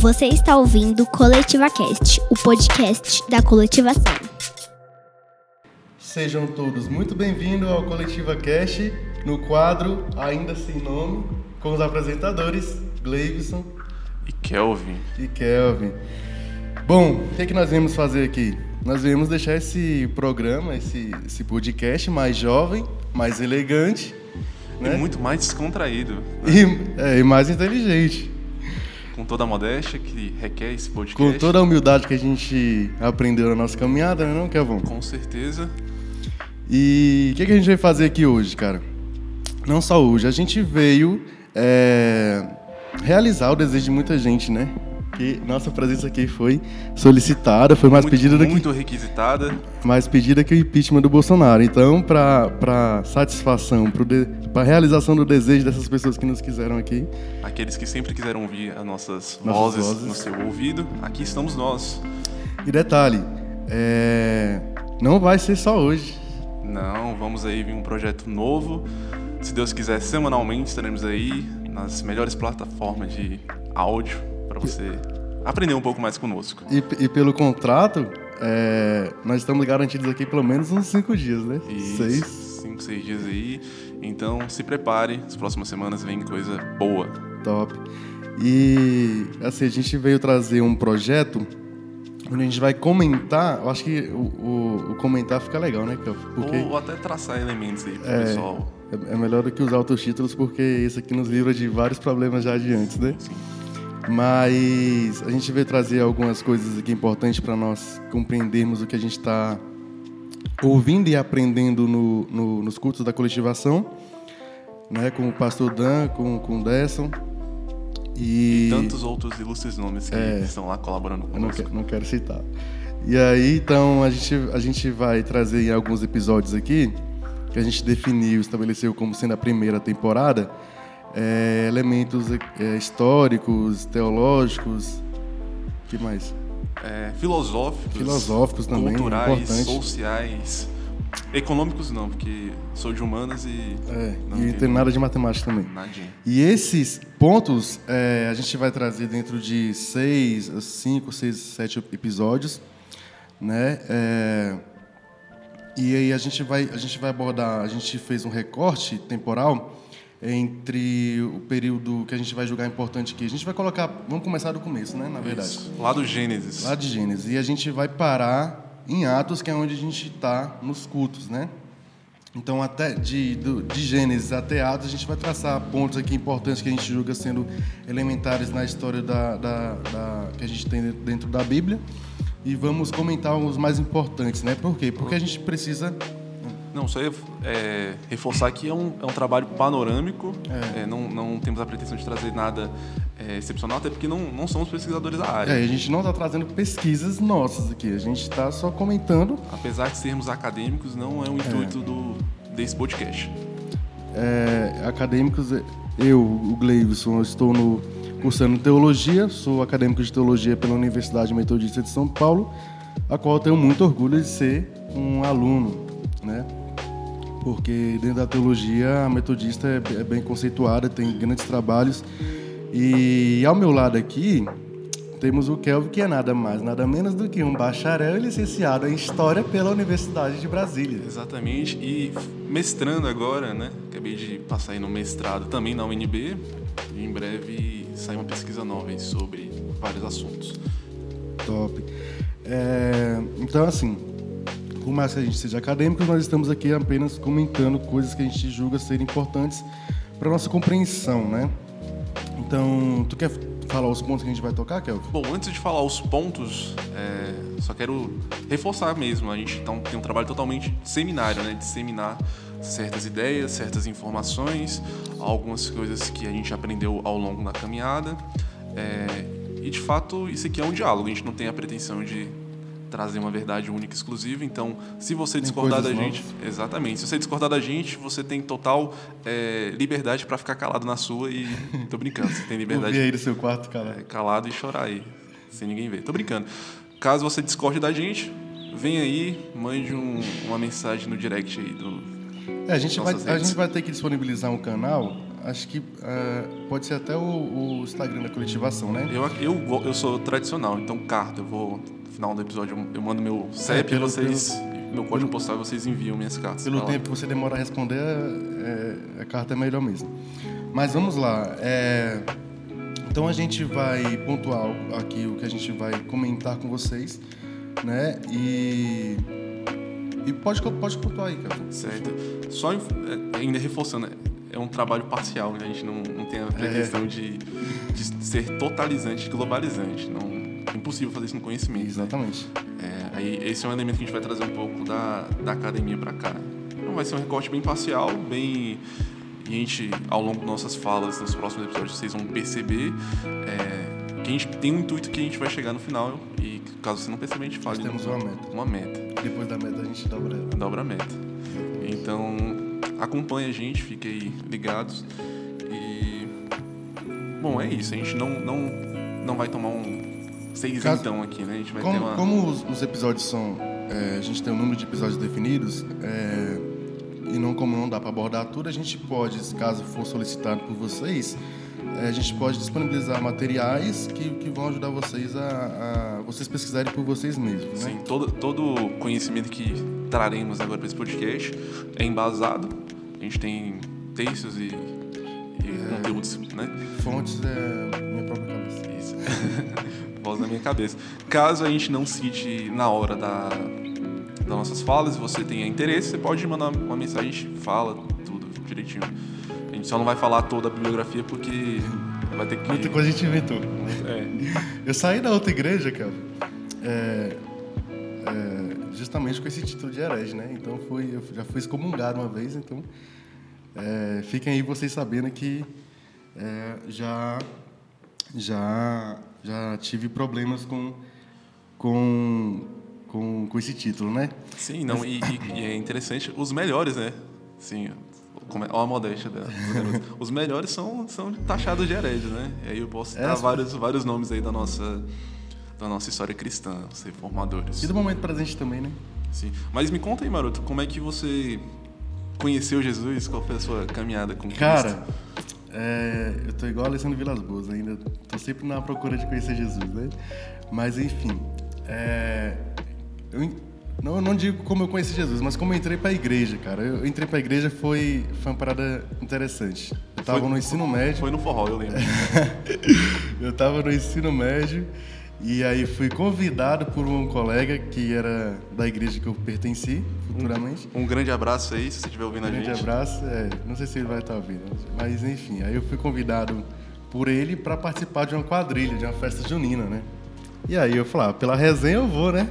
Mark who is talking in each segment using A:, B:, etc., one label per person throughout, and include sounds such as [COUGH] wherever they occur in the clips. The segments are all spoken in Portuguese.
A: Você está ouvindo Coletiva Cast, o podcast da coletivação.
B: Sejam todos muito bem-vindos ao Coletiva Cast, no quadro Ainda Sem Nome, com os apresentadores Gleivson
C: e Kelvin.
B: E Kelvin. Bom, o que, é que nós viemos fazer aqui? Nós viemos deixar esse programa, esse, esse podcast mais jovem, mais elegante.
C: Né? E muito mais descontraído. Né?
B: E, é, e mais inteligente
C: com toda a modéstia que requer esse podcast.
B: Com toda a humildade que a gente aprendeu na nossa caminhada, né, não, Kevin?
C: Com certeza.
B: E o que, que, a gente veio fazer aqui hoje, cara? Não só hoje, a gente veio é, realizar o desejo de muita gente, né? Que nossa presença aqui foi solicitada, foi mais
C: muito,
B: pedida do
C: que. Muito requisitada.
B: Mais pedida que o impeachment do Bolsonaro. Então, para satisfação, para realização do desejo dessas pessoas que nos quiseram aqui.
C: Aqueles que sempre quiseram ouvir as nossas, nossas vozes, vozes, no seu ouvido, aqui estamos nós.
B: E detalhe, é, não vai ser só hoje.
C: Não, vamos aí vir um projeto novo. Se Deus quiser, semanalmente estaremos aí nas melhores plataformas de áudio para você aprender um pouco mais conosco.
B: E, e pelo contrato, é, nós estamos garantidos aqui pelo menos uns cinco dias, né?
C: Isso, seis. Cinco, seis dias aí. Então se prepare, as próximas semanas vem coisa boa.
B: Top. E assim, a gente veio trazer um projeto onde a gente vai comentar, eu acho que o, o, o comentar fica legal, né,
C: Porque, ou, até traçar elementos aí pro é, pessoal.
B: É, é melhor do que usar outros títulos, porque isso aqui nos livra de vários problemas já adiante, né? Sim. Mas a gente veio trazer algumas coisas aqui importantes para nós compreendermos o que a gente está ouvindo e aprendendo no, no, nos cultos da coletivação, né, com o pastor Dan, com, com o Desson,
C: e, e tantos outros ilustres nomes que é, estão lá colaborando conosco.
B: Não quero, não quero citar. E aí, então, a gente, a gente vai trazer em alguns episódios aqui, que a gente definiu, estabeleceu como sendo a primeira temporada, é, elementos é, históricos, teológicos, que mais?
C: É, filosóficos,
B: filosóficos também,
C: culturais, sociais, Econômicos não, porque sou de humanas e.
B: É, não e tem nada de matemática também.
C: Nadinha.
B: E esses pontos é, a gente vai trazer dentro de seis, cinco, seis, sete episódios, né? É, e aí a gente vai a gente vai abordar, a gente fez um recorte temporal entre o período que a gente vai julgar importante aqui. A gente vai colocar, vamos começar do começo, né? Na verdade. Isso.
C: Lá do Gênesis.
B: Lá de Gênesis. E a gente vai parar em Atos, que é onde a gente está nos cultos, né? Então, até de, de Gênesis até Atos, a gente vai traçar pontos aqui importantes que a gente julga sendo elementares na história da, da, da, que a gente tem dentro da Bíblia. E vamos comentar os mais importantes, né? Por quê? Porque a gente precisa
C: não, só ia é, reforçar que é um, é um trabalho panorâmico, é. É, não, não temos a pretensão de trazer nada é, excepcional, até porque não, não somos pesquisadores da área.
B: É, a gente não está trazendo pesquisas nossas aqui, a gente está só comentando.
C: Apesar de sermos acadêmicos, não é o intuito do, desse podcast.
B: acadêmicos, eu, o Gleivson, estou no, cursando teologia, sou acadêmico de teologia pela Universidade Metodista de São Paulo, a qual tenho muito orgulho de ser um aluno né? Porque dentro da teologia a metodista é, é bem conceituada, tem grandes trabalhos. E ao meu lado aqui temos o Kelvin, que é nada mais, nada menos do que um bacharel e licenciado em História pela Universidade de Brasília.
C: Exatamente, e mestrando agora, né? Acabei de passar aí no mestrado também na UNB, e em breve sai uma pesquisa nova sobre vários assuntos.
B: Top. É, então, assim, por mais que a gente seja acadêmico, nós estamos aqui apenas comentando coisas que a gente julga serem importantes para nossa compreensão, né? Então, tu quer falar os pontos que a gente vai tocar, Kelvin?
C: Bom, antes de falar os pontos, é, só quero reforçar mesmo. A gente então, tem um trabalho totalmente seminário, né? Disseminar certas ideias, certas informações, algumas coisas que a gente aprendeu ao longo da caminhada. É, e de fato, isso aqui é um diálogo. A gente não tem a pretensão de trazer uma verdade única e exclusiva. Então, se você discordar da gente, exatamente, se você discordar da gente, você tem total é, liberdade para ficar calado na sua e tô brincando, você tem liberdade.
B: Ouvir aí do seu quarto calado.
C: É, calado e chorar aí, sem ninguém ver. Tô brincando. Caso você discorde da gente, vem aí, mande um, uma mensagem no direct aí do
B: é, a gente vai a gente vai ter que disponibilizar um canal acho que uh, pode ser até o, o, Instagram da coletivação, né?
C: Eu, eu, eu sou tradicional, então carta, eu vou, final do episódio, eu mando meu CEP é, vocês, pelo, meu código postal e vocês enviam minhas cartas.
B: Pelo tempo que você demora a responder, é, a carta é melhor mesmo. Mas vamos lá. É, então a gente vai pontuar aqui o que a gente vai comentar com vocês, né? E e pode, pode pontuar aí, cara.
C: Certo. Só é, ainda reforçando, é um trabalho parcial, né? A gente não, não tem a pretensão é. de, de ser totalizante, globalizante. Não, é impossível fazer isso no conhecimento. Né?
B: Exatamente.
C: Né? É, aí esse é um elemento que a gente vai trazer um pouco da, da academia para cá. Então vai ser um recorte bem parcial, bem e a gente, ao longo das nossas falas, nos próximos episódios, vocês vão perceber é, que a gente tem um intuito que a gente vai chegar no final e, caso você não perceba, a gente fale.
B: Nós temos uma meta.
C: Uma meta.
B: Depois da meta, a gente dobra ela.
C: Dobra a meta. Então, acompanhe a gente, fiquem ligados. E. Bom, é isso. A gente não, não, não vai tomar um seis Caso, então aqui, né? A gente vai
B: como,
C: ter uma.
B: Como os, os episódios são. É, a gente tem um número de episódios definidos. É, e não como não dá para abordar tudo, a gente pode, caso for solicitado por vocês, é, a gente pode disponibilizar materiais que, que vão ajudar vocês a, a vocês pesquisarem por vocês mesmos.
C: Né? Sim, todo, todo conhecimento que traremos agora para esse podcast é embasado. A gente tem textos e, e é, conteúdos, né?
B: Fontes é minha própria.
C: Isso. [LAUGHS] Voz na minha cabeça. Caso a gente não cite na hora da, das nossas falas, se você tenha interesse, você pode mandar uma mensagem, a gente fala tudo direitinho. A gente só não vai falar toda a bibliografia porque vai ter que.
B: Muita coisa a gente inventou.
C: É.
B: Eu saí da outra igreja, cara, é, é, justamente com esse título de herege, né? Então fui, eu já fui excomungado uma vez, então é, fiquem aí vocês sabendo que é, já, já, já tive problemas com, com com, com esse título, né?
C: Sim, não, e, e, é interessante, os melhores, né? Sim, como é, olha a modéstia dela. Os melhores são, são taxados de hereges, né? E aí eu posso citar Essa... vários, vários nomes aí da nossa, da nossa história cristã, os reformadores.
B: E do momento presente também, né?
C: Sim. Mas me conta aí, Maroto, como é que você conheceu Jesus? Qual foi a sua caminhada com Cristo?
B: Cara, é, eu tô igual a Alessandro Vilas Boas ainda. Tô sempre na procura de conhecer Jesus, né? Mas, enfim, é, eu não, não digo como eu conheci Jesus, mas como eu entrei para a igreja, cara. Eu entrei para a igreja foi, foi uma parada interessante. Eu estava no ensino médio.
C: Foi no forró, eu lembro. [LAUGHS]
B: eu estava no ensino médio e aí fui convidado por um colega que era da igreja que eu pertenci futuramente.
C: Um, um grande abraço aí, se você estiver ouvindo
B: um
C: a gente.
B: Um grande abraço, é, não sei se ele vai estar ouvindo, mas enfim, aí eu fui convidado por ele para participar de uma quadrilha, de uma festa junina, né? E aí eu falei, ah, pela resenha eu vou, né?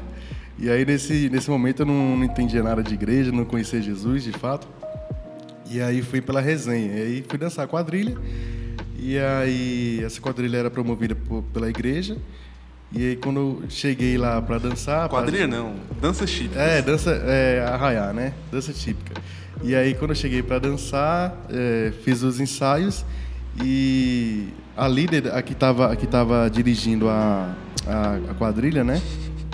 B: E aí, nesse, nesse momento, eu não, não entendia nada de igreja, não conhecia Jesus, de fato. E aí, fui pela resenha. E aí, fui dançar quadrilha. E aí, essa quadrilha era promovida por, pela igreja. E aí, quando eu cheguei lá para dançar...
C: Quadrilha pra... não, dança típica.
B: É, dança, é, arraiar, né? Dança típica. E aí, quando eu cheguei para dançar, é, fiz os ensaios e a líder, a que estava tava dirigindo a, a, a quadrilha, né?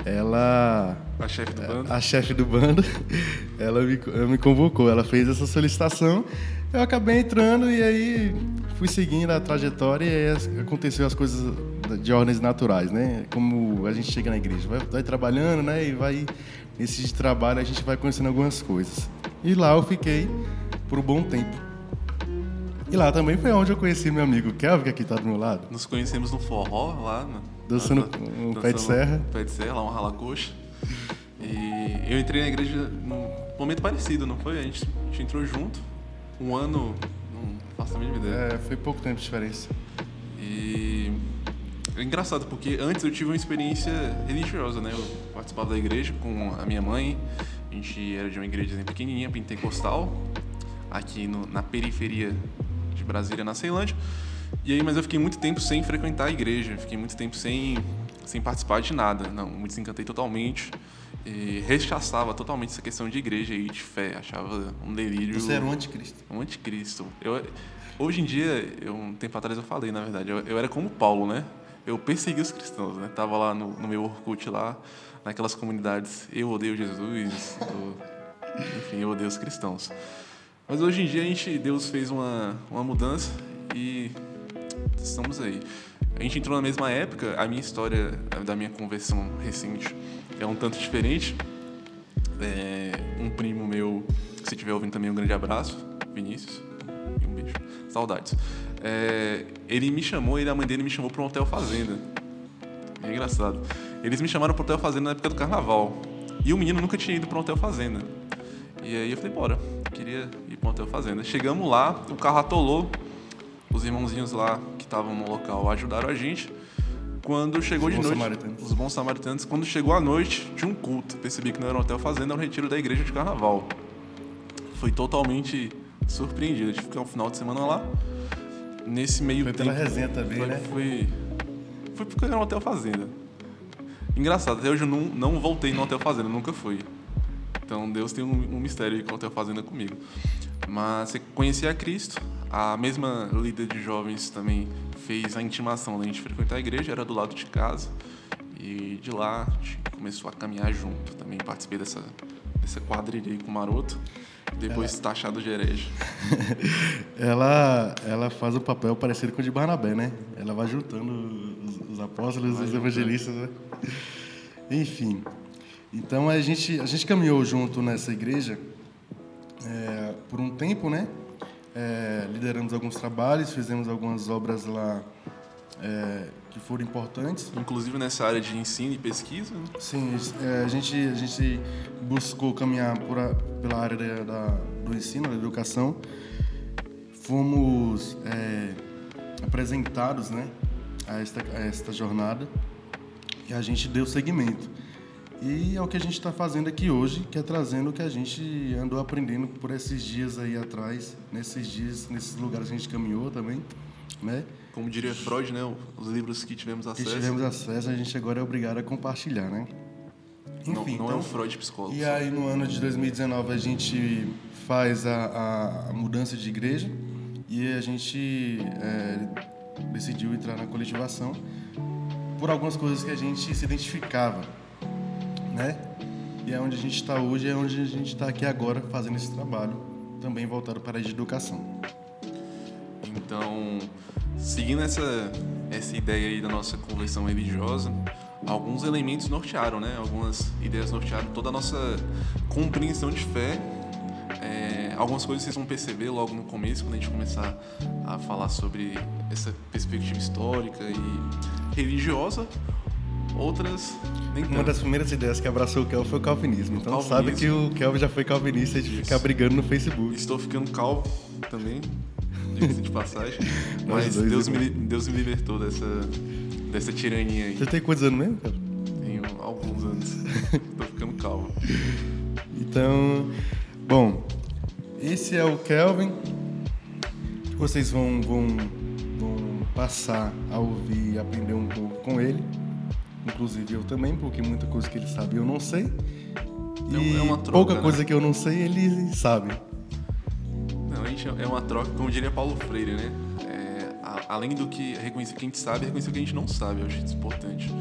B: ela
C: a chefe do bando
B: a chefe do bando [LAUGHS] ela me, me convocou ela fez essa solicitação eu acabei entrando e aí fui seguindo a trajetória e aconteceu as coisas de ordens naturais né como a gente chega na igreja vai, vai trabalhando né e vai nesse trabalho a gente vai conhecendo algumas coisas e lá eu fiquei por um bom tempo e lá também foi onde eu conheci meu amigo Kelvin, que aqui está do meu lado.
C: Nos conhecemos no forró, lá, né?
B: Dançando um pé de serra.
C: Pé de serra, lá um ralacoxa. E eu entrei na igreja num momento parecido, não foi? A gente, a gente entrou junto, um ano, não faço a mínima ideia.
B: É, foi pouco tempo de diferença.
C: E é engraçado, porque antes eu tive uma experiência religiosa, né? Eu participava da igreja com a minha mãe, a gente era de uma igreja pequenininha, pentecostal, aqui no, na periferia de Brasília, na Ceilândia. E aí, mas eu fiquei muito tempo sem frequentar a igreja, fiquei muito tempo sem, sem participar de nada. Não, me desencantei totalmente. E rechaçava totalmente essa questão de igreja e de fé. Achava um delírio.
B: Você era um anticristo.
C: Um anticristo. Eu, hoje em dia, eu, um tempo atrás eu falei, na verdade, eu, eu era como Paulo, né? Eu persegui os cristãos, né? Tava lá no, no meu Orkut lá, naquelas comunidades, eu odeio Jesus, eu, enfim, eu odeio os cristãos. Mas hoje em dia a gente, Deus fez uma, uma mudança e estamos aí. A gente entrou na mesma época, a minha história da minha conversão recente é um tanto diferente. É, um primo meu, se estiver ouvindo também, um grande abraço, Vinícius, e um beijo, saudades. É, ele me chamou, ele, a mãe dele me chamou para um hotel fazenda. É engraçado. Eles me chamaram para um hotel fazenda na época do carnaval. E o menino nunca tinha ido para um hotel fazenda. E aí eu falei, bora, queria ir para um hotel fazenda. Chegamos lá, o carro atolou, os irmãozinhos lá que estavam no local ajudaram a gente. Quando chegou
B: Os
C: de noite,
B: samaritanos.
C: os bons samaritanos, quando chegou a noite, tinha um culto. Percebi que não era um hotel fazenda, era um retiro da igreja de carnaval. Foi totalmente surpreendido. A gente ficou um final de semana lá. Nesse meio
B: Foi
C: tempo.
B: pela resenha também,
C: foi,
B: né?
C: Foi, foi porque era um hotel fazenda. Engraçado, até hoje eu não, não voltei no hotel fazenda, nunca fui. Então Deus tem um, um mistério aí com o hotel fazenda comigo. Mas você conhecia a Cristo, a mesma líder de jovens também fez a intimação da gente frequentar a igreja, era do lado de casa. E de lá a gente começou a caminhar junto. Também participei dessa, dessa quadrilha aí com o Maroto. Depois taxado de herege. [LAUGHS]
B: Ela, ela faz o papel parecido com o de Barnabé, né? Ela vai juntando os, os apóstolos,
C: Vai
B: os evangelistas, né? Enfim. Então a gente, a gente caminhou junto nessa igreja é, por um tempo, né? É, lideramos alguns trabalhos, fizemos algumas obras lá é, que foram importantes.
C: Inclusive nessa área de ensino e pesquisa. né?
B: Sim, é, a gente, a gente buscou caminhar a- pela área da, da- do ensino, da educação. Fomos é, apresentados né, a, esta, a esta jornada e a gente deu seguimento. E é o que a gente está fazendo aqui hoje, que é trazendo o que a gente andou aprendendo por esses dias aí atrás, nesses dias, nesses lugares que a gente caminhou também, né?
C: Como diria Freud, né? Os livros que tivemos
B: Que
C: acesso.
B: tivemos acesso, a gente agora é obrigado a compartilhar, né?
C: não,
B: Enfim,
C: não é
B: então-
C: um Freud psicólogo.
B: E aí, no ano de 2019, a gente faz a, a- a mudança de igreja e a gente é, decidiu entrar na coletivação por algumas coisas que a gente se identificava, né? E é onde a gente está hoje, é onde a gente está aqui agora fazendo esse trabalho, também voltado para a educação.
C: Então, seguindo essa, essa ideia aí da nossa conversão religiosa, alguns elementos nortearam, né? Algumas ideias nortearam toda a nossa compreensão de fé. É, algumas coisas vocês vão perceber logo no começo, quando a gente começar a falar sobre essa perspectiva histórica e religiosa. Outras, nem
B: Uma
C: tanto.
B: das primeiras ideias que abraçou o Kelvin foi o calvinismo. Então
C: Calvinismo.
B: sabe que o Kelvin já foi calvinista de ficar brigando no Facebook.
C: Estou ficando calvo também, de passagem. [LAUGHS] Mas Deus me, Deus me libertou dessa, dessa tirania aí.
B: Você tem quantos anos mesmo, Kelvin?
C: Tenho alguns anos. [LAUGHS] Tô ficando calvo.
B: Então, bom, esse é o Kelvin. Vocês vão, vão, vão passar a ouvir e aprender um pouco com ele. Inclusive eu também, porque muita coisa que ele sabe eu não sei.
C: É
B: E
C: é uma troca,
B: pouca
C: né?
B: coisa que eu não sei, ele sabe.
C: Não, a gente é uma troca, como diria Paulo Freire, né? É, a- além do que reconhecer o que a gente sabe, reconhecer o que a gente não sabe. Eu acho isso importante.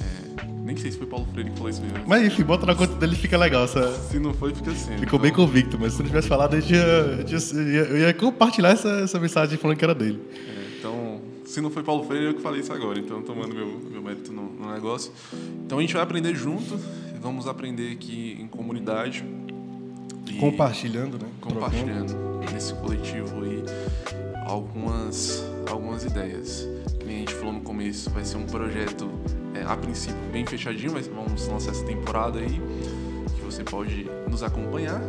C: É, nem sei se foi Paulo Freire que falou isso mesmo.
B: Mas enfim, bota na conta dele fica legal. Essa...
C: Se não foi, fica assim.
B: Ficou bem convicto, mas se não tivesse falado, eu, tinha, eu, tinha- eu ia, compartilhar essa, essa mensagem falando que era dele.
C: É, então, se não foi Paulo Freire, eu que falei isso agora. Então, tomando meu, meu mérito no, no negócio. Então, a gente vai aprender junto. Vamos aprender aqui em comunidade.
B: Compartilhando, né?
C: compartilhando nesse coletivo aí algumas, algumas ideias. Como a gente falou no começo, vai ser um projeto, é, a princípio, bem fechadinho, mas vamos lançar essa temporada aí, que você pode nos acompanhar.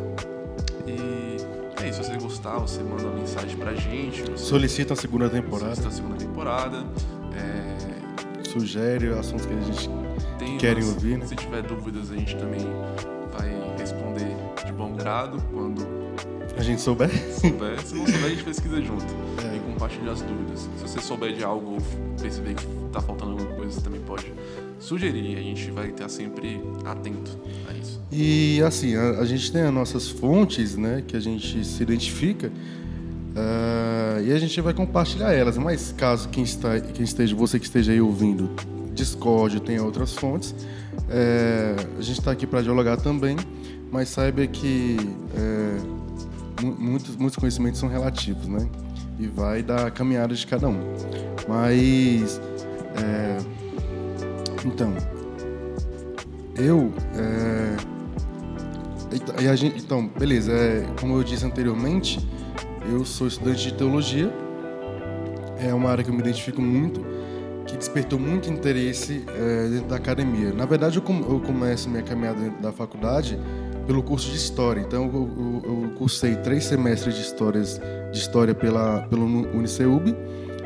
C: E é isso, se você gostar, você manda uma mensagem pra gente. Você
B: Solicita a segunda temporada,
C: solicita a segunda temporada. É,
B: sugere assuntos que a gente
C: tem
B: Querem
C: umas-
B: ouvir, né?
C: Se tiver dúvidas, a gente também vai responder de bom grado quando
B: a gente souber.
C: souber. Se não souber, a gente pesquisa junto [LAUGHS]
B: É.
C: e compartilha as dúvidas. Se você souber de algo ou perceber que tá faltando alguma coisa, você também pode sugerir. A gente vai estar sempre atento a isso.
B: E assim, a, a gente tem as nossas fontes, né, que a gente se identifica, ah, e a gente vai compartilhar elas. Mas caso quem, está, quem esteja, você que esteja aí ouvindo, Discord, tenha outras fontes, é, a gente está aqui para dialogar também, mas saiba que é, muitos, muitos conhecimentos são relativos, né? E vai da caminhada de cada um. Mas, é, então, eu, é, gente, então, beleza, é, como eu disse anteriormente, eu sou estudante de teologia, é uma área que eu me identifico muito, que despertou muito interesse é, dentro da academia. Na verdade, eu, com, eu começo minha caminhada dentro da faculdade pelo curso de História. Então, eu, eu, eu cursei três semestres de, histórias, de História pela, pelo Uniceub,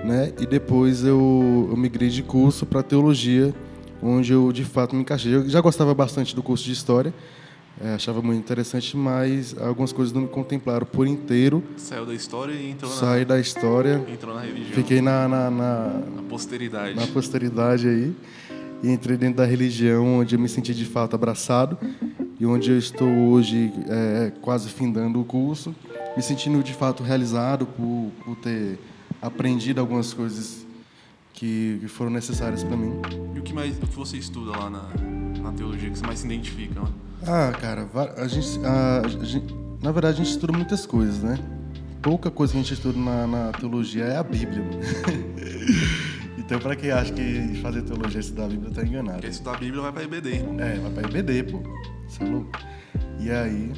B: né? E depois eu, eu migrei de curso para Teologia, onde eu, de fato, me encaixei. Eu já gostava bastante do curso de História, é, achava muito interessante, mas algumas coisas não me contemplaram por inteiro.
C: Saiu da história e entrou
B: na... Saí da história.
C: Entrou na religião.
B: Fiquei na... Na, na,
C: na posteridade.
B: Na posteridade aí. E entrei dentro da religião, onde eu me senti de fato abraçado e onde eu estou hoje é, quase findando o curso, me sentindo de fato realizado por, por ter aprendido algumas coisas que, que foram necessárias para mim.
C: E o que mais o que você estuda lá na, na teologia que você mais se identifica? Né?
B: Ah, cara, a gente, a, a gente, na verdade a gente estuda muitas coisas, né? Pouca coisa que a gente estuda na, na teologia é a Bíblia. [LAUGHS] Então, para quem acha que fazer teologia é estudar a Bíblia, tá enganado.
C: Quem estudar a Bíblia vai para IBD, irmão.
B: É, vai para IBD, pô. Você é louco? E aí.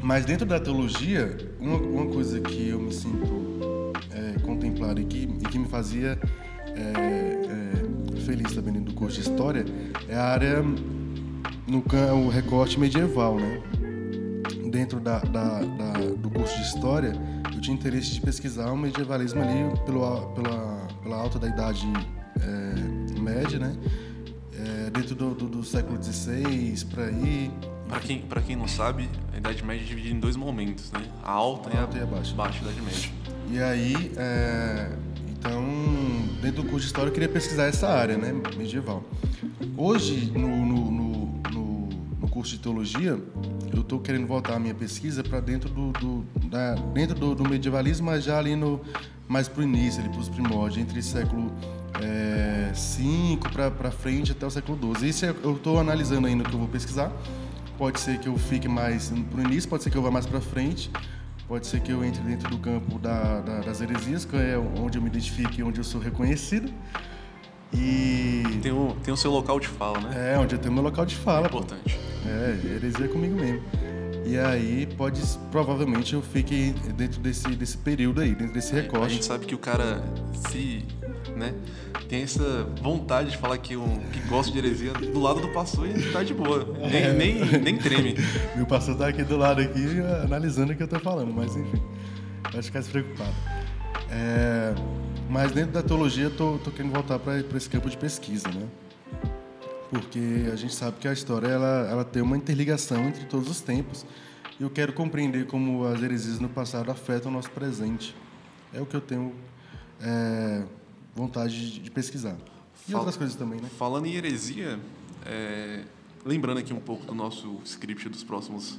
B: Mas dentro da teologia, uma, uma coisa que eu me sinto é, contemplado e que, e que me fazia é, é, feliz também dentro do curso de História é a área, no o recorte medieval, né? Dentro da, da, da, do curso de História, tinha interesse de pesquisar o medievalismo ali pelo, pela, pela alta da Idade é, Média, né? É, dentro do, do, do, século XVI, por aí.
C: Para quem, pra quem não sabe, a Idade Média é dividida em dois momentos, né? A alta, a
B: alta e a, e a baixa.
C: baixa Idade Média.
B: E aí, é, então, dentro do curso de História, eu queria pesquisar essa área, né? Medieval. Hoje, no, no curso de Teologia, eu estou querendo voltar a minha pesquisa para dentro do, do da, dentro do, do, medievalismo, mas já ali no mais para o início, ali para os primórdios, entre século é, 5 para frente até o século 12. Isso é, eu estou analisando ainda o que eu vou pesquisar. Pode ser que eu fique mais para o início, pode ser que eu vá mais para frente, pode ser que eu entre dentro do campo da, da, das heresias, que é onde eu me identifique, onde eu sou reconhecido. E
C: tem o, tem o seu local de fala, né?
B: É, onde eu tenho meu local de fala. É
C: importante.
B: Pô. É, heresia é comigo mesmo. E aí pode, provavelmente eu fique dentro desse, desse período aí, dentro desse recorte. A
C: gente sabe que o cara se, né, tem essa vontade de falar que, um, que gosta de heresia do lado do pastor e tá de boa. Nem, é. nem, nem treme. [LAUGHS]
B: Meu pastor tá aqui do lado aqui analisando o que eu tô falando, mas enfim, pode ficar despreocupado. É, mas dentro da teologia tô querendo voltar para esse campo de pesquisa, né? porque a gente sabe que a história ela, ela tem uma interligação entre todos os tempos. E eu quero compreender como as heresias no passado afetam o nosso presente. É o que eu tenho é, vontade de, de pesquisar. E Fal outras coisas também, né?
C: Falando em heresia, é, lembrando aqui um pouco do nosso script dos próximos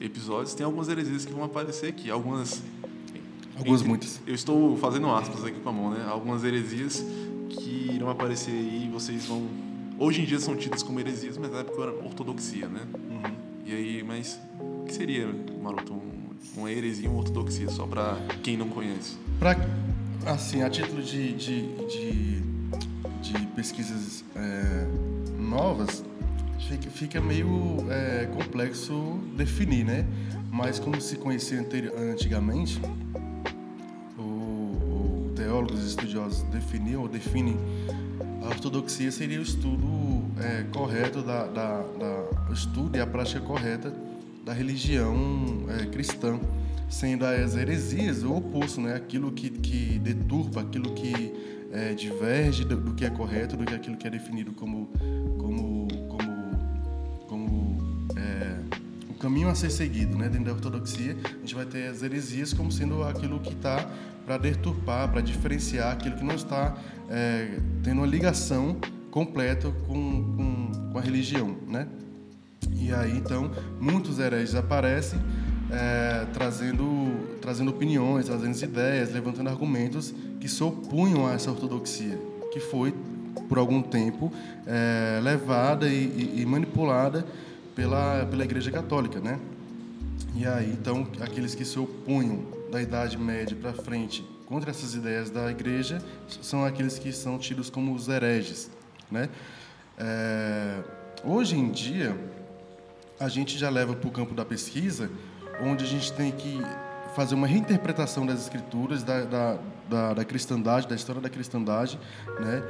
C: episódios, tem algumas heresias que vão aparecer aqui. Algumas.
B: Algumas entre, muitas.
C: Eu estou fazendo aspas aqui com a mão, né? Algumas heresias que irão aparecer aí e vocês vão hoje em dia são tidas como heresias, mas na época era ortodoxia, né? Uhum. E aí, mas o que seria, Maroto, um, uma heresia uma ortodoxia, só para quem não conhece?
B: Pra, assim, a título de, de, de, de pesquisas é, novas, fica, fica meio é, complexo definir, né? Mas como se conhecia antigamente, o, estudiosos definiam ou definem a ortodoxia seria o estudo é, correto da, da, da, o estudo e a prática correta da religião é, cristã, sendo as heresias o oposto, né? Aquilo que, que deturpa, aquilo que é, diverge do, do, que é correto, do que aquilo que é definido como como caminho a ser seguido, né? Dentro da ortodoxia, a gente vai ter as heresias como sendo aquilo que está para deturpar, para diferenciar aquilo que não está é, tendo uma ligação completa com, com, com, a religião, né? E aí, então, muitos hereges aparecem é, trazendo, trazendo opiniões, trazendo ideias, levantando argumentos que se opunham a essa ortodoxia, que foi, por algum tempo, é, levada e, e, manipulada pela, pela Igreja Católica, né? E aí, então, aqueles que se opunham da Idade Média para frente contra essas ideias da Igreja são aqueles que são tidos como os hereges, né? É, hoje em dia, a gente já leva para o campo da pesquisa, onde a gente tem que fazer uma reinterpretação das escrituras, da, da, da, da cristandade, da história da cristandade, né?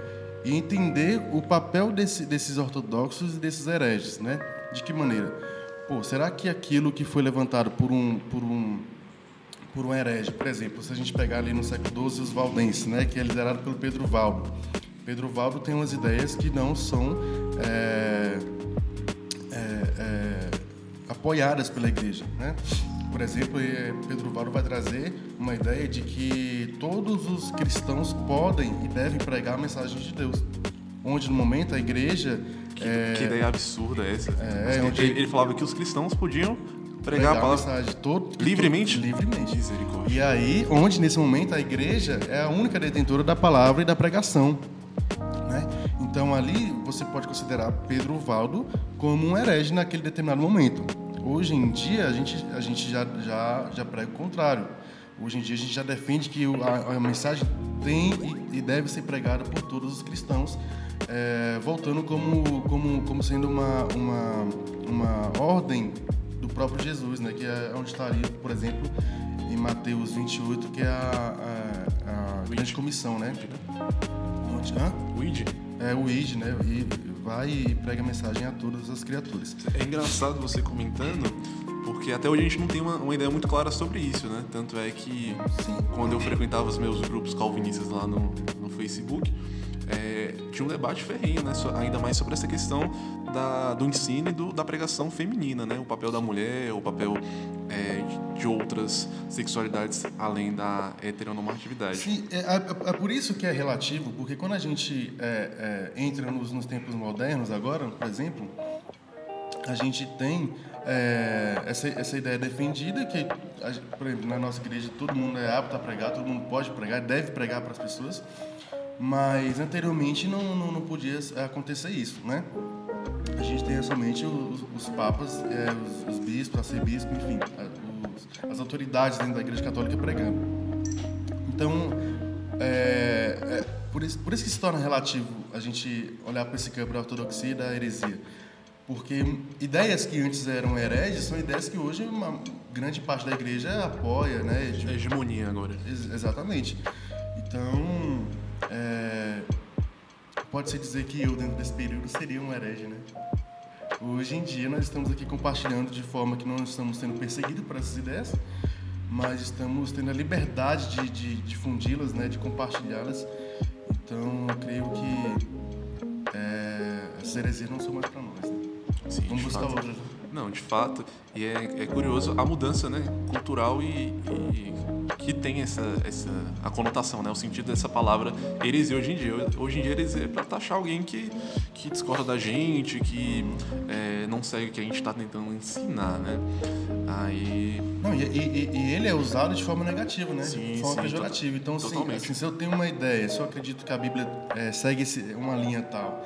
B: E entender o papel desse, desses ortodoxos e desses hereges. Né? De que maneira? Pô, será que aquilo que foi levantado por um, por um, por um herege, por exemplo, se a gente pegar ali no século XII os valdenses, né, que é liderado pelo Pedro Valdo. Pedro Valdo tem umas ideias que não são é, é, é, apoiadas pela igreja, né? Por exemplo, Pedro Valdo vai trazer uma ideia de que todos os cristãos podem e devem pregar a mensagem de Deus. Onde no momento a igreja.
C: Que, é, que ideia absurda é essa?
B: É,
C: onde... ele, ele, falava que os cristãos podiam pregar, a palavra a mensagem todo,
B: livremente?
C: Todo, livremente.
B: E aí, onde nesse momento a igreja é a única detentora da palavra e da pregação. Né? Então ali você pode considerar Pedro Valdo como um herege naquele determinado momento. Hoje em dia, a gente, a gente já, já, já prega o contrário. Hoje em dia, a gente já defende que a, a mensagem tem e, e, deve ser pregada por todos os cristãos, é, voltando como, como, como sendo uma, uma, uma ordem do próprio Jesus, né? que é onde está ali, por exemplo, em Mateus 28, que é a, a, a grande comissão. Né?
C: Onde, hã? O ID.
B: É, o ID, né? E, vai e prega a mensagem a todas as criaturas.
C: É engraçado você comentando, porque até hoje a gente não tem uma, uma ideia muito clara sobre isso, né? Tanto é que Sim. quando eu frequentava os meus grupos calvinistas lá no, no Facebook, é, tinha um debate ferrenho, né? Ainda mais sobre essa questão da, do ensino e do, da pregação feminina, né? O papel da mulher, o papel é, de outras sexualidades além da heteronormatividade.
B: Sim, é, é, é, por isso que é relativo, porque quando a gente é, é, entra nos, nos tempos modernos agora, por exemplo, a gente tem é, essa, essa ideia defendida que, por exemplo, na nossa igreja todo mundo é apto a pregar, todo mundo pode pregar, deve pregar para as pessoas, mas anteriormente não, não, não podia acontecer isso, né? A gente tem somente os, os papas, é, os, os, bispos, arcebispo, enfim, os, as autoridades dentro da Igreja Católica pregando. Então, é, é, por, isso, por isso que se torna relativo a gente olhar para esse campo da ortodoxia e da heresia. Porque ideias que antes eram hereges são ideias que hoje uma grande parte da igreja apoia, né?
C: De, hegemonia agora.
B: Ex exatamente. Então, é, pode-se dizer que eu, dentro desse período, seria um herege, né? Hoje em dia, nós estamos aqui compartilhando de forma que não estamos sendo perseguidos por essas ideias, mas estamos tendo a liberdade de, de difundi-las, né, de compartilhá-las. Então, eu creio que é, as heresias não são mais para nós. Né?
C: Sim, Vamos buscar fato. outras. Né? Não, de fato. E é, é curioso a mudança né, cultural e, e que tem essa, essa a conotação, né, o sentido dessa palavra heresia hoje em dia. Hoje em dia, heresia é para taxar alguém que, que discorda da gente, que é, não segue o que a gente está tentando ensinar, né? Aí...
B: Não, e, e, e, ele é usado de forma negativa, né? Sim, de forma sim, pejorativa. Então, assim, assim, se eu tenho uma ideia, se eu acredito que a Bíblia é, segue esse, uma linha tal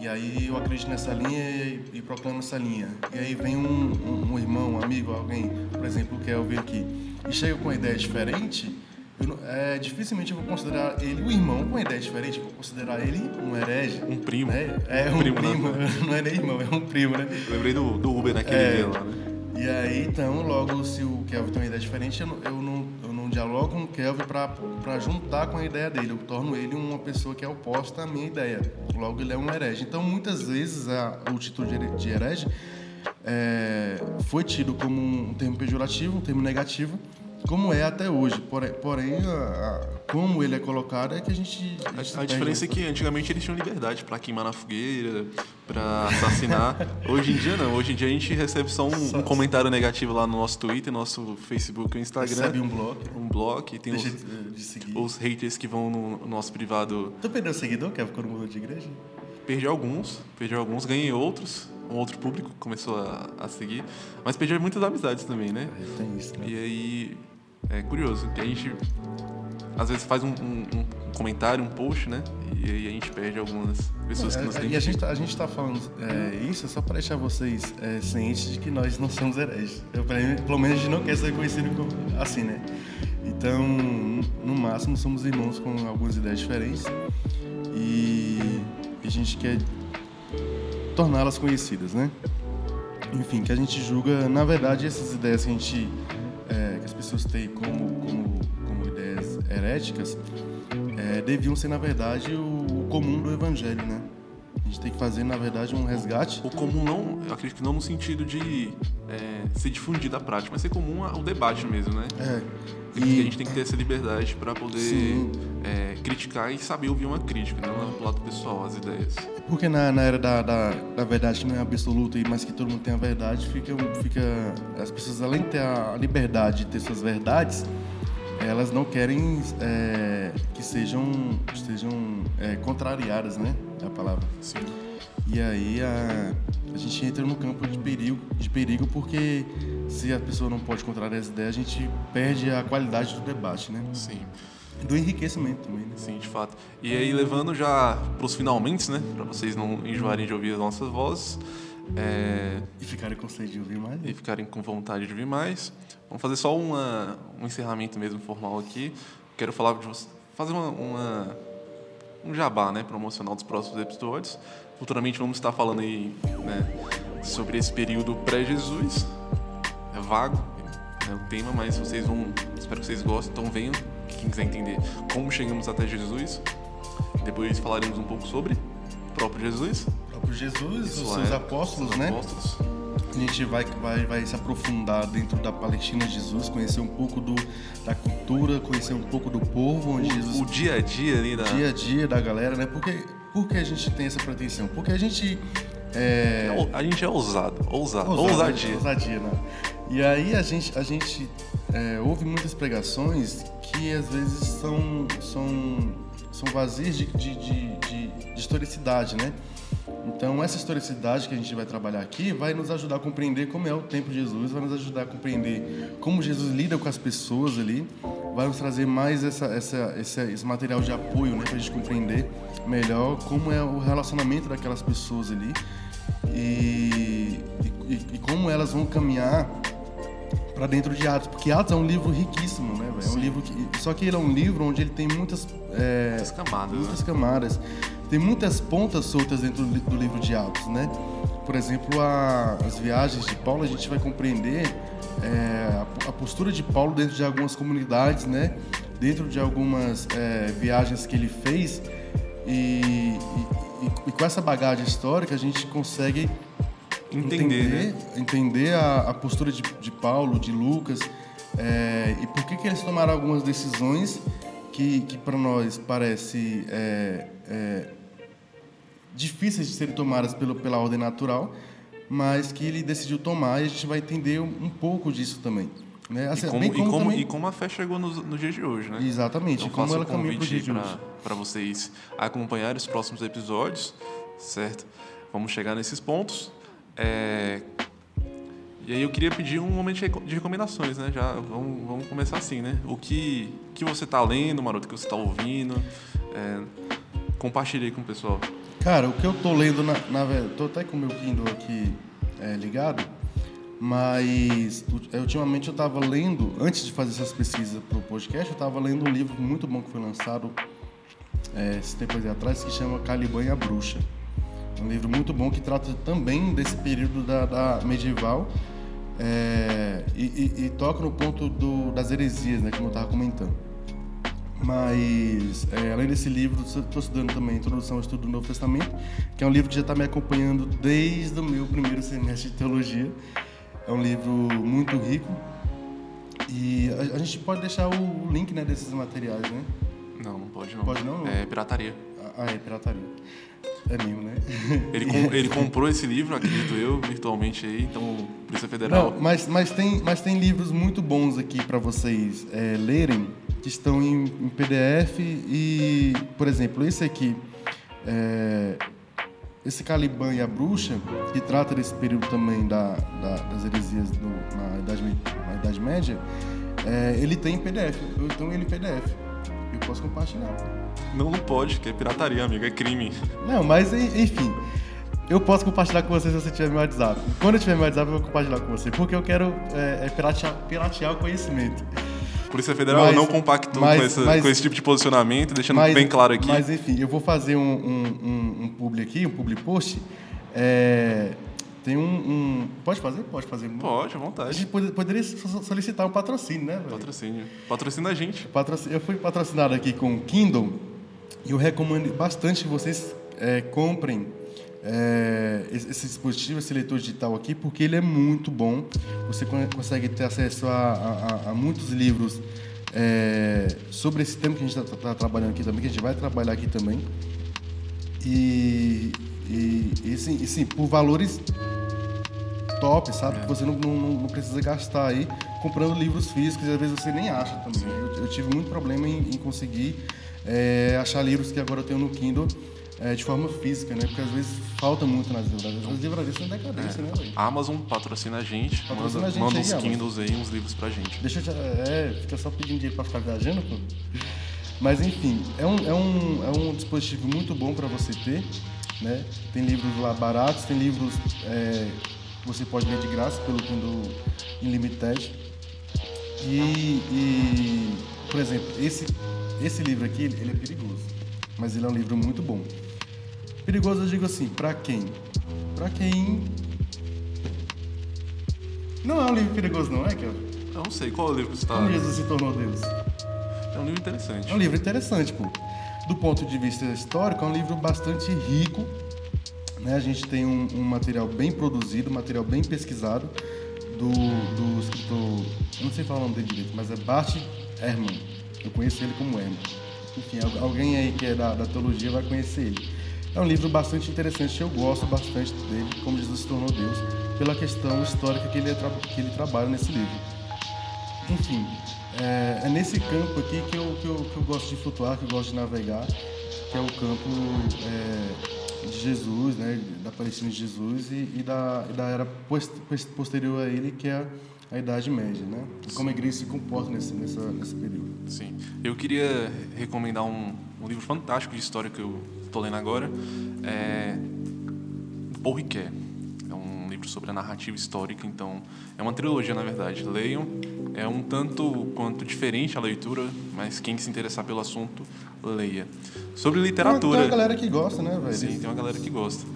B: e aí eu acredito nessa linha e, e proclamo essa linha. E aí vem um, um, um, irmão, um amigo, alguém, por exemplo, o Kelvin aqui, e chega com uma ideia diferente, eu, é, dificilmente eu vou considerar ele um irmão com uma ideia diferente, eu vou considerar ele um herege.
C: Um primo.
B: Né? É, um primo, primo né? [LAUGHS] não é nem irmão, é um primo, né?
C: lembrei do, do Uber naquele é, dia lá, né?
B: E aí, então, logo, se o Kelvin tem uma ideia diferente, eu não, eu não, eu não dialogo com o Kelvin para juntar com a ideia dele. Eu torno ele uma pessoa que é oposta à minha ideia. Logo, ele é um herege. Então, muitas vezes, a, o título de herege é, foi tido como um termo pejorativo, um termo negativo, como é até hoje. Porém, porém a, a, como ele é colocado é que a gente.
C: A, gente a, diferença é que antigamente eles tinham liberdade para queimar na fogueira, para assassinar. hoje em dia não. Hoje em dia a gente recebe só um, só, um comentário negativo lá no nosso Twitter, nosso Facebook e Instagram.
B: Recebe um bloco.
C: Um bloco e tem os, os, haters que vão no nosso privado.
B: Tu perdeu seguidor, Kevin, quando mudou de igreja?
C: Perdi alguns, perdi alguns, ganhei outros um outro público começou a, a seguir, mas perdi muitas amizades também, né?
B: Tem isso, né?
C: E aí é curioso que a gente às vezes faz um, um- um comentário, um post, né? E aí a gente perde algumas pessoas que nos
B: É, e a gente, tá- a gente tá falando é, isso só para deixar vocês é, cientes de que nós não somos hereges. Eu, pelo menos- pelo menos a gente não quer ser conhecido como, assim, né? Então, no máximo, somos irmãos com algumas ideias diferentes e a gente quer torná-las conhecidas, né? Enfim, que a gente julga, na verdade, essas ideias que a gente, é, pessoas têm como, como, como ideias heréticas, é, deviam ser, na verdade, o, o comum do evangelho, né? A gente tem que fazer, na verdade, um resgate.
C: O comum não, eu acredito que não no sentido de é, ser difundido a prática, mas ser comum ao debate mesmo, né?
B: É.
C: E... a gente tem que ter essa liberdade para poder é, criticar e saber ouvir uma crítica, não levar pro lado pessoal as ideias.
B: Porque na, na era da, da, da verdade que não é absoluta, e mas que todo mundo tem a verdade, fica, fica as pessoas além de ter a liberdade de ter suas verdades, elas não querem é, que sejam, sejam é, contrariadas, né? É a palavra.
C: Sim.
B: E aí a, a gente entra no campo de perigo, de perigo porque se a pessoa não pode contrariar as ideias, a gente perde a qualidade do debate, né?
C: Sim.
B: Do enriquecimento também, né?
C: Sim, de fato. E aí, levando já pros finalmente, né? Para vocês não enjoarem de ouvir as nossas vozes é,
B: E ficarem com sede de ouvir mais.
C: e ficarem com vontade de ouvir mais, vamos fazer só uma, um encerramento mesmo formal aqui. Quero falar de você, fazer uma, uma- um jabá, né? Promocional dos próximos episódios. Futuramente vamos estar falando aí, né? Sobre esse período pré-Jesus. É vago né, o tema, mas vocês vão. Espero que vocês gostem, então venham. Quem quiser entender como chegamos até Jesus. Depois falaremos um pouco sobre o próprio Jesus.
B: O próprio Jesus,
C: Isso
B: os seus
C: é,
B: apóstolos,
C: os
B: né?
C: apóstolos.
B: A gente vai, vai, vai se aprofundar dentro da Palestina de Jesus, conhecer um pouco do, da cultura, conhecer um pouco do povo, onde Jesus
C: O, o dia a dia ali da.
B: dia a dia da galera, né? Porque, por que a gente tem essa pretensão? Porque a gente. É,
C: A gente é ousado, ousado,
B: Ousado,
C: ousadia.
B: Ousadia, né? E aí a gente, a gente é, ouve muitas pregações que às vezes são, são, são vazias de, de, de, de- de historicidade, né? Então essa historicidade que a gente vai trabalhar aqui vai nos ajudar a compreender como é o tempo de Jesus, vai nos ajudar a compreender como Jesus lida com as pessoas ali, vai nos trazer mais essa, essa, esse, esse material de apoio, né, para a gente compreender melhor como é o relacionamento daquelas pessoas ali e, e, e como elas vão caminhar para dentro de Atos, porque Atos é um livro riquíssimo, né? É um livro que, só que ele é um livro onde ele tem muitas é,
C: Muitas camadas, né?
B: muitas camadas, tem muitas pontas soltas dentro do li- do livro de Atos, né? Por exemplo, a- as viagens de Paulo, a gente vai compreender é, a, a postura de Paulo dentro de algumas comunidades, né? Dentro de algumas é, viagens que ele fez e, e- e- e com essa bagagem histórica a gente consegue
C: Entender, né?
B: entender a, a postura de, de Paulo, de Lucas, é, e por que, que eles tomaram algumas decisões que, que para nós parece é, é, difíceis de serem tomadas pelo, pela ordem natural, mas que ele decidiu tomar e a gente vai entender um, um pouco disso também. Né?
C: E
B: Assim,
C: como,
B: bem
C: e, como,
B: também-
C: e como a fé chegou nos, no dia de hoje, né?
B: Exatamente,
C: Então
B: como ela caminha para o dia de hoje.
C: para vocês acompanharem os próximos episódios, certo? Vamos chegar nesses pontos. É, E aí eu queria pedir um momento de reco- de recomendações, né? Já vamos, vamos começar assim, né? O que, que você está lendo, Maroto, o que você está ouvindo. É... Compartilhe com o pessoal.
B: Cara, o que eu tô lendo, na, na tô até com o meu Kindle aqui é, ligado, mas é, ultimamente eu tava lendo, antes de fazer essas pesquisas pro podcast, eu tava lendo um livro muito bom que foi lançado é, esse tempo atrás, que chama Caliban e a Bruxa. Um livro muito bom que trata também desse período da, da medieval é, e, e- e toca no ponto do, das heresias, né, como eu tava comentando. Mas, é, além desse livro, estou estudando também Introdução ao Estudo do Novo Testamento, que é um livro que já está me acompanhando desde o meu primeiro semestre de teologia. É um livro muito rico. E a, a gente pode deixar o link né, desses materiais, né?
C: Não, não pode não.
B: Pode não?
C: É pirataria.
B: Ah, é pirataria. É mesmo, né? [LAUGHS]
C: Ele, com- ele comprou esse livro, acredito eu, virtualmente aí, então Polícia Federal.
B: Não, mas, mas, tem, mas tem livros muito bons aqui para vocês é, lerem, que estão em, em PDF e, por exemplo, esse aqui, é, esse Caliban e a Bruxa, que trata desse período também da, da- das heresias do- na, Idade, na Idade Média, é, ele tem em PDF, eu tenho ele em PDF. Eu posso compartilhar.
C: Não, não pode, que é pirataria, amigo, é crime.
B: Não, mas en- enfim. Eu posso compartilhar com você se você tiver meu WhatsApp. Quando eu tiver meu WhatsApp, eu vou compartilhar com você. Porque eu quero é, é, piratear, piratear o conhecimento.
C: Polícia Federal
B: Mas-
C: não compactou
B: mas-
C: com, essa-
B: mas-
C: com esse tipo de posicionamento, deixando
B: Mas,
C: bem claro aqui.
B: Mas enfim, eu vou fazer um, um, um, um publi aqui, um publi post. É, tem um, um- Pode fazer? Pode fazer.
C: Pode, à
B: A
C: vontade.
B: gente pode- poderia so- solicitar um patrocínio, né, velho?
C: Patrocínio. Patrocina a gente.
B: Patroci- Eu fui patrocinado aqui com o Kindle e eu recomendo bastante que vocês é, comprem é, esse dispositivo, esse leitor digital aqui, porque ele é muito bom. Você con- consegue ter acesso a, a- a- a muitos livros é, sobre esse tema que a gente está trabalhando aqui também, que a gente vai trabalhar aqui também. E, e, e, sim, e sim, por valores top, sabe? Que você não, não, não precisa gastar aí comprando livros físicos e às vezes você nem acha também. Eu, eu tive muito problema em, em conseguir é, achar livros que agora eu tenho no Kindle é, de forma física, né? Porque às vezes falta muito nas livrarias. As livrarias são decadência, né, velho?
C: A Amazon patrocina a gente,
B: Patrocina
C: manda,
B: a gente
C: manda
B: aí,
C: uns
B: Amazon.
C: Kindles aí, uns livros pra gente.
B: Deixa eu te, é, fica só pedindo dinheiro para ficar viajando, pô. Mas enfim, é um, é um, é um dispositivo muito bom para você ter, né? Tem livros lá baratos, tem livros é, que você pode ler de graça pelo Kindle Unlimited. E, e, por exemplo, esse, esse livro aqui, ele ele é perigoso, mas ele é um livro muito bom. Perigoso eu digo assim, para quem? Para quem não é um livro perigoso não, é, Kelvin?
C: Eu não sei, qual é o livro que você tá...
B: Como Jesus se tornou Deus?
C: É um livro interessante.
B: É um livro interessante, pô. Do ponto de vista histórico, é um livro bastante rico. Né? A gente tem um, um material bem produzido, um material bem pesquisado do, do escritor, eu não sei falar o nome dele direito, mas é Bart Ehrman. Eu conheço ele como Ehrman. Enfim, al- alguém aí que é da, da teologia vai conhecer ele. É um livro bastante interessante, eu gosto bastante dele, como Jesus se tornou Deus, pela questão histórica que ele, que ele trabalha nesse livro. Enfim, é, é nesse campo aqui que eu, que, eu, que eu gosto de flutuar, que eu gosto de navegar, que é o campo é, de Jesus, né, da Palestina de Jesus e, e da, e da era post- post- posterior a ele, que é a Idade Média, né? Como a igreja se comporta nesse, nessa, nesse período.
C: Sim. Eu queria recomendar um, um livro fantástico de história que eu estou lendo agora. É Paul Ricoeur. É livro sobre a narrativa histórica, então é uma trilogia na verdade. Leiam. É um tanto quanto diferente a leitura, mas quem se interessar pelo assunto, leia. Sobre
B: Tem
C: literatura.
B: uma galera que gosta, né, velho?
C: Sim, tem uma galera que gosta.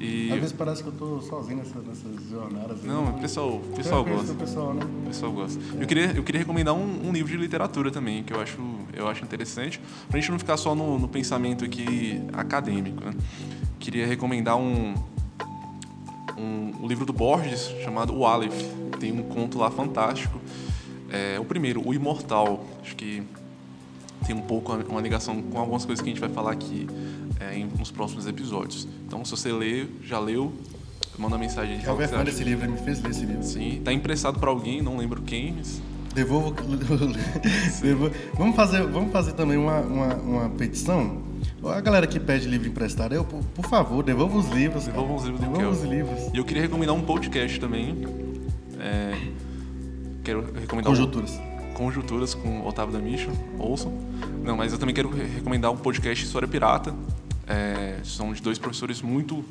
C: E
B: Às vezes parece que eu tô sozinho nessa, nessas jornadas.
C: não, o pessoal, o pessoal gosta.
B: o pessoal, né?
C: Pessoal gosta. Eu queria, eu queria recomendar um, um livro de literatura também, que eu acho, eu acho interessante, pra gente não ficar só no, no pensamento aqui acadêmico. Né? Queria recomendar um, um, livro do Borges, chamado O Aleph. Tem um conto lá fantástico. É, o primeiro, O Imortal. Acho que tem um pouco uma ligação com algumas coisas que a gente vai falar aqui é, em, nos próximos episódios. Então, se você lê, já leu, manda mensagem de
B: Eu é fã desse livro, ele me fez ler esse livro.
C: Sim, tá emprestado para alguém, não lembro quem, mas
B: Devolvo. [LAUGHS] devolvo- Vamos fazer, vamos fazer também uma, uma, uma petição. A galera que pede livro emprestado, eu, por, por favor, devolva os livros. cara.
C: Devolva os livros
B: Devolva os livros.
C: E eu queria recomendar um podcast também. É, quero recomendar
B: Conjunturas.
C: Um, Conjunturas com Otávio da Micho, ouçam. Não, mas eu também quero re- recomendar um podcast História Pirata. É, são de dois professores muito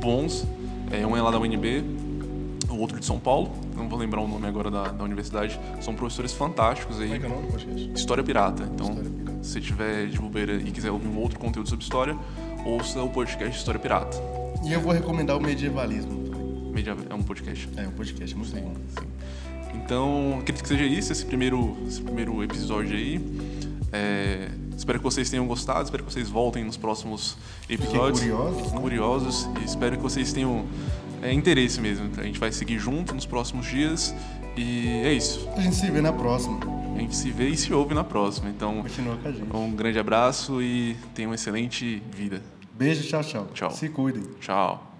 C: bons. É, um é lá da UNB, o outro de São Paulo. Não vou lembrar o nome agora da, da universidade. São professores fantásticos aí.
B: Como é que é o nome do podcast?
C: História Pirata. Então,
B: História Pirata.
C: Se tiver de bobeira e quiser ouvir um outro conteúdo sobre história, ouça o podcast História Pirata.
B: E eu vou recomendar o medievalismo.
C: Media- É um podcast.
B: É um podcast muito bom.
C: Sim. Então, acredito que seja isso, esse primeiro, esse primeiro episódio aí. É, espero que vocês tenham gostado, espero que vocês voltem nos próximos episódios.
B: curiosos,
C: Fiquem
B: né?
C: curiosos e espero que vocês tenham é, interesse mesmo. A gente vai seguir junto nos próximos dias e é isso.
B: A gente se vê na próxima.
C: A gente se vê e se ouve na próxima. Então,
B: Continua com a gente.
C: um grande abraço e tenham uma excelente vida.
B: Beijo, tchau, tchau.
C: Tchau.
B: Se cuidem.
C: Tchau.